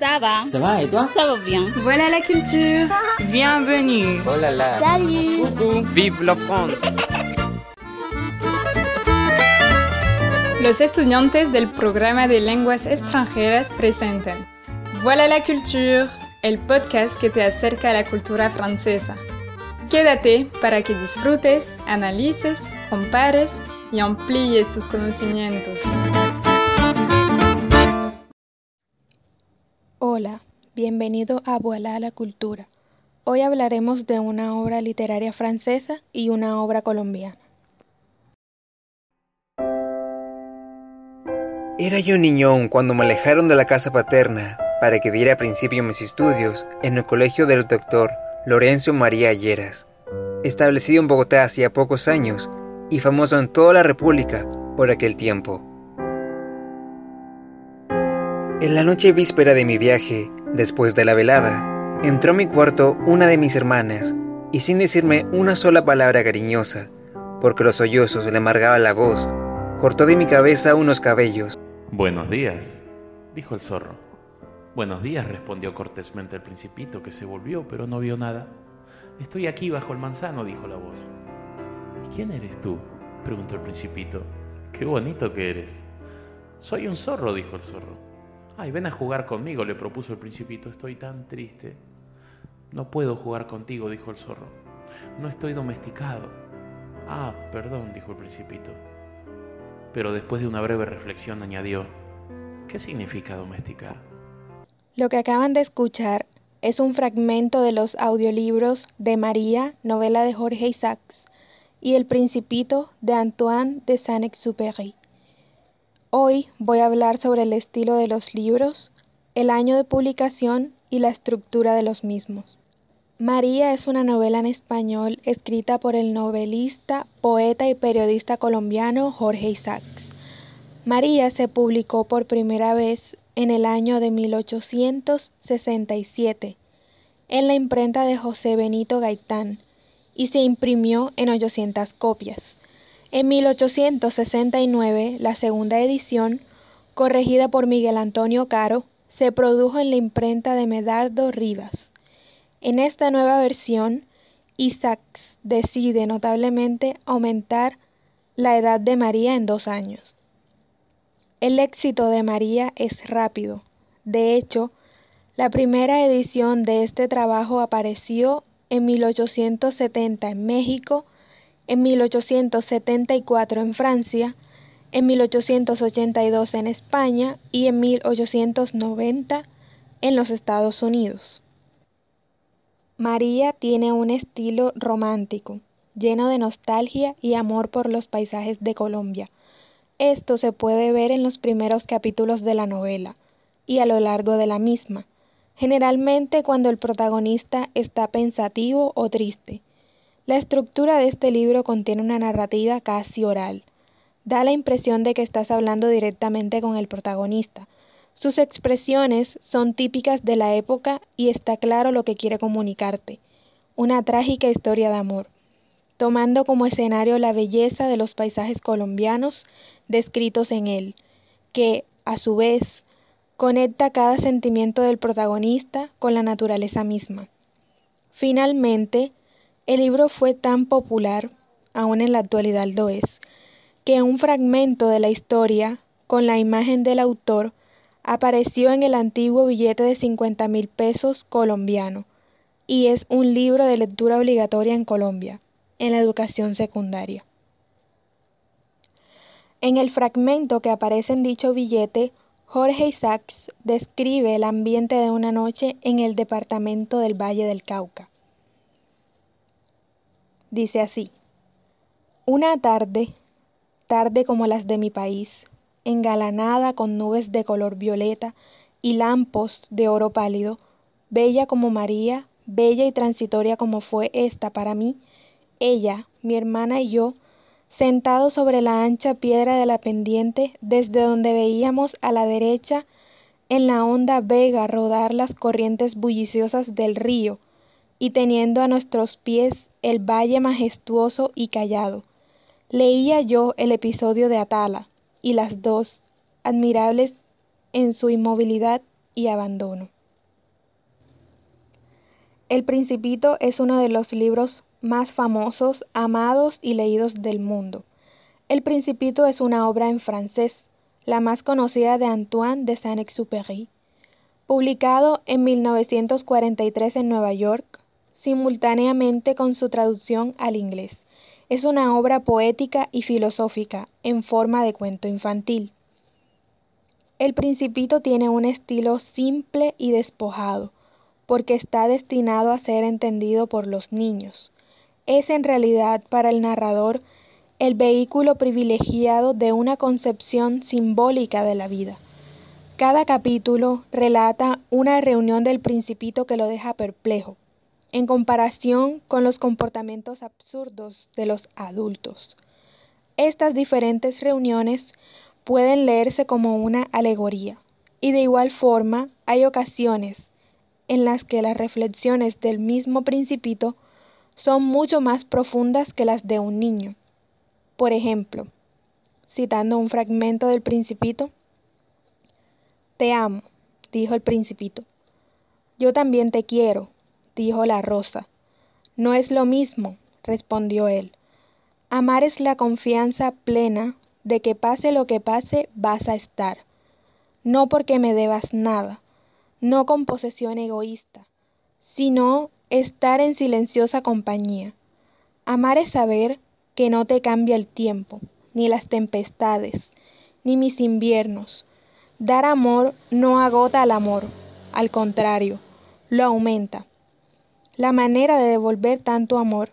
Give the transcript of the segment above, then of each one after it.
Ça va Ça va et toi Ça va bien. Voilà la culture. Bienvenue. Oh là là. Salut Coucou. Vive la France. Los estudiantes del programa de lenguas extranjeras presentan Voilà la culture, el podcast que te acerca a la cultura francesa. Quédate para que disfrutes, analices, compares y amplíes tus conocimientos. Hola, bienvenido a Voilà la Cultura. Hoy hablaremos de una obra literaria francesa y una obra colombiana. Era yo niñón cuando me alejaron de la casa paterna para que diera principio a mis estudios en el colegio del doctor Lorenzo María Lleras, establecido en Bogotá hacía pocos años y famoso en toda la República por aquel tiempo. En la noche víspera de mi viaje, después de la velada, entró a mi cuarto una de mis hermanas y sin decirme una sola palabra cariñosa, porque los sollozos le amargaban la voz, cortó de mi cabeza unos cabellos. Buenos días, dijo el zorro. Buenos días, respondió cortésmente el principito, que se volvió, pero no vio nada. Estoy aquí bajo el manzano, dijo la voz. ¿Y quién eres tú? preguntó el principito. Qué bonito que eres. Soy un zorro, dijo el zorro. Ay, ven a jugar conmigo, le propuso el principito. Estoy tan triste. No puedo jugar contigo, dijo el zorro. No estoy domesticado. Ah, perdón, dijo el principito. Pero después de una breve reflexión añadió, ¿qué significa domesticar? Lo que acaban de escuchar es un fragmento de los audiolibros de María, novela de Jorge Isaacs, y El Principito de Antoine de Saint-Exupéry. Hoy voy a hablar sobre el estilo de los libros, el año de publicación y la estructura de los mismos. María es una novela en español escrita por el novelista, poeta y periodista colombiano Jorge Isaacs. María se publicó por primera vez en el año de 1867 en la imprenta de José Benito Gaitán y se imprimió en 800 copias. En 1869, la segunda edición, corregida por Miguel Antonio Caro, se produjo en la imprenta de Medardo Rivas. En esta nueva versión, Isaacs decide notablemente aumentar la edad de María en dos años. El éxito de María es rápido. De hecho, la primera edición de este trabajo apareció en 1870 en México en 1874 en Francia, en 1882 en España y en 1890 en los Estados Unidos. María tiene un estilo romántico, lleno de nostalgia y amor por los paisajes de Colombia. Esto se puede ver en los primeros capítulos de la novela y a lo largo de la misma, generalmente cuando el protagonista está pensativo o triste. La estructura de este libro contiene una narrativa casi oral. Da la impresión de que estás hablando directamente con el protagonista. Sus expresiones son típicas de la época y está claro lo que quiere comunicarte. Una trágica historia de amor, tomando como escenario la belleza de los paisajes colombianos descritos en él, que, a su vez, conecta cada sentimiento del protagonista con la naturaleza misma. Finalmente, el libro fue tan popular, aún en la actualidad lo es, que un fragmento de la historia, con la imagen del autor, apareció en el antiguo billete de 50 mil pesos colombiano y es un libro de lectura obligatoria en Colombia, en la educación secundaria. En el fragmento que aparece en dicho billete, Jorge Isaacs describe el ambiente de una noche en el departamento del Valle del Cauca. Dice así, una tarde, tarde como las de mi país, engalanada con nubes de color violeta y lampos de oro pálido, bella como María, bella y transitoria como fue esta para mí, ella, mi hermana y yo, sentados sobre la ancha piedra de la pendiente, desde donde veíamos a la derecha en la honda vega rodar las corrientes bulliciosas del río, y teniendo a nuestros pies el valle majestuoso y callado. Leía yo el episodio de Atala, y las dos, admirables en su inmovilidad y abandono. El Principito es uno de los libros más famosos, amados y leídos del mundo. El Principito es una obra en francés, la más conocida de Antoine de Saint-Exupéry. Publicado en 1943 en Nueva York, simultáneamente con su traducción al inglés. Es una obra poética y filosófica en forma de cuento infantil. El Principito tiene un estilo simple y despojado, porque está destinado a ser entendido por los niños. Es en realidad para el narrador el vehículo privilegiado de una concepción simbólica de la vida. Cada capítulo relata una reunión del principito que lo deja perplejo, en comparación con los comportamientos absurdos de los adultos. Estas diferentes reuniones pueden leerse como una alegoría, y de igual forma hay ocasiones en las que las reflexiones del mismo principito son mucho más profundas que las de un niño. Por ejemplo, citando un fragmento del principito, te amo, dijo el principito. Yo también te quiero, dijo la rosa. No es lo mismo, respondió él. Amar es la confianza plena de que pase lo que pase vas a estar, no porque me debas nada, no con posesión egoísta, sino estar en silenciosa compañía. Amar es saber que no te cambia el tiempo, ni las tempestades, ni mis inviernos, Dar amor no agota al amor, al contrario, lo aumenta. La manera de devolver tanto amor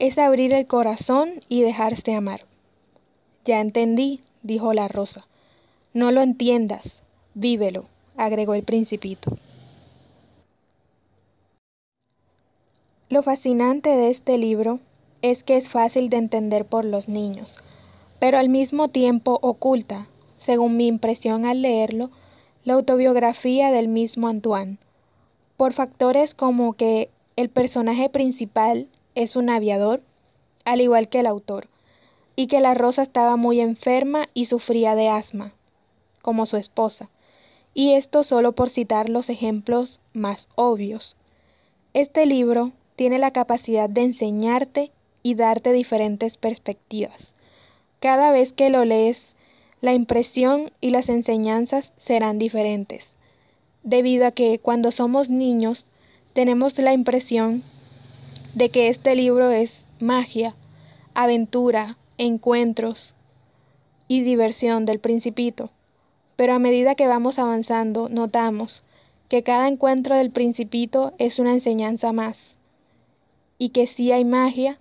es abrir el corazón y dejarse amar. Ya entendí, dijo la rosa. No lo entiendas, vívelo, agregó el principito. Lo fascinante de este libro es que es fácil de entender por los niños, pero al mismo tiempo oculta según mi impresión al leerlo, la autobiografía del mismo Antoine, por factores como que el personaje principal es un aviador, al igual que el autor, y que la Rosa estaba muy enferma y sufría de asma, como su esposa, y esto solo por citar los ejemplos más obvios. Este libro tiene la capacidad de enseñarte y darte diferentes perspectivas. Cada vez que lo lees, la impresión y las enseñanzas serán diferentes, debido a que cuando somos niños tenemos la impresión de que este libro es magia, aventura, encuentros y diversión del principito, pero a medida que vamos avanzando notamos que cada encuentro del principito es una enseñanza más, y que sí hay magia,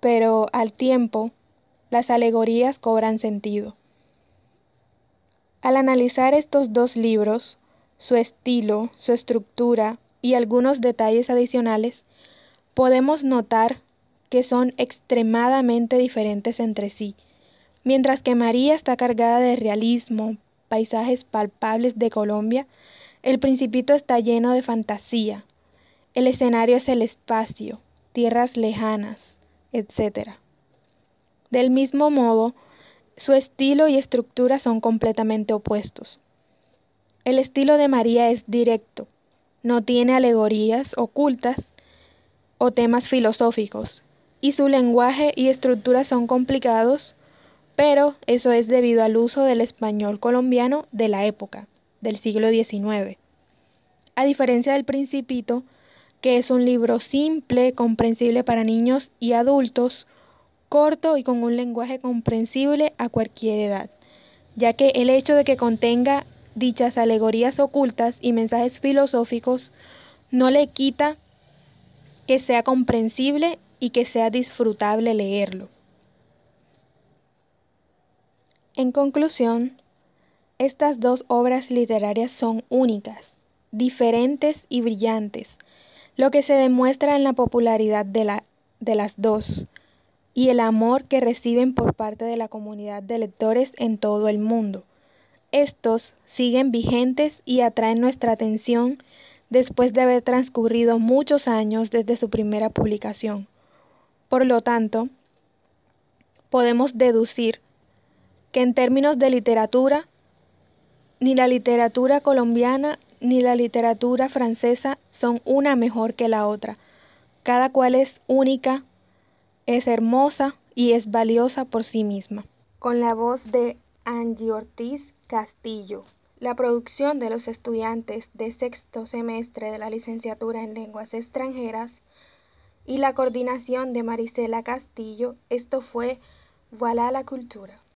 pero al tiempo las alegorías cobran sentido. Al analizar estos dos libros, su estilo, su estructura y algunos detalles adicionales, podemos notar que son extremadamente diferentes entre sí. Mientras que María está cargada de realismo, paisajes palpables de Colombia, el principito está lleno de fantasía. El escenario es el espacio, tierras lejanas, etc. Del mismo modo, su estilo y estructura son completamente opuestos. El estilo de María es directo, no tiene alegorías ocultas o temas filosóficos, y su lenguaje y estructura son complicados, pero eso es debido al uso del español colombiano de la época, del siglo XIX. A diferencia del Principito, que es un libro simple, comprensible para niños y adultos, corto y con un lenguaje comprensible a cualquier edad, ya que el hecho de que contenga dichas alegorías ocultas y mensajes filosóficos no le quita que sea comprensible y que sea disfrutable leerlo. En conclusión, estas dos obras literarias son únicas, diferentes y brillantes, lo que se demuestra en la popularidad de, la, de las dos, y el amor que reciben por parte de la comunidad de lectores en todo el mundo. Estos siguen vigentes y atraen nuestra atención después de haber transcurrido muchos años desde su primera publicación. Por lo tanto, podemos deducir que en términos de literatura, Ni la literatura colombiana ni la literatura francesa son una mejor que la otra. Cada cual es única, es hermosa y es valiosa por sí misma. Con la voz de Angie Ortiz Castillo. La producción de los estudiantes de sexto semestre de la licenciatura en lenguas extranjeras y la coordinación de Marisela Castillo. Esto fue Voilà la Cultura.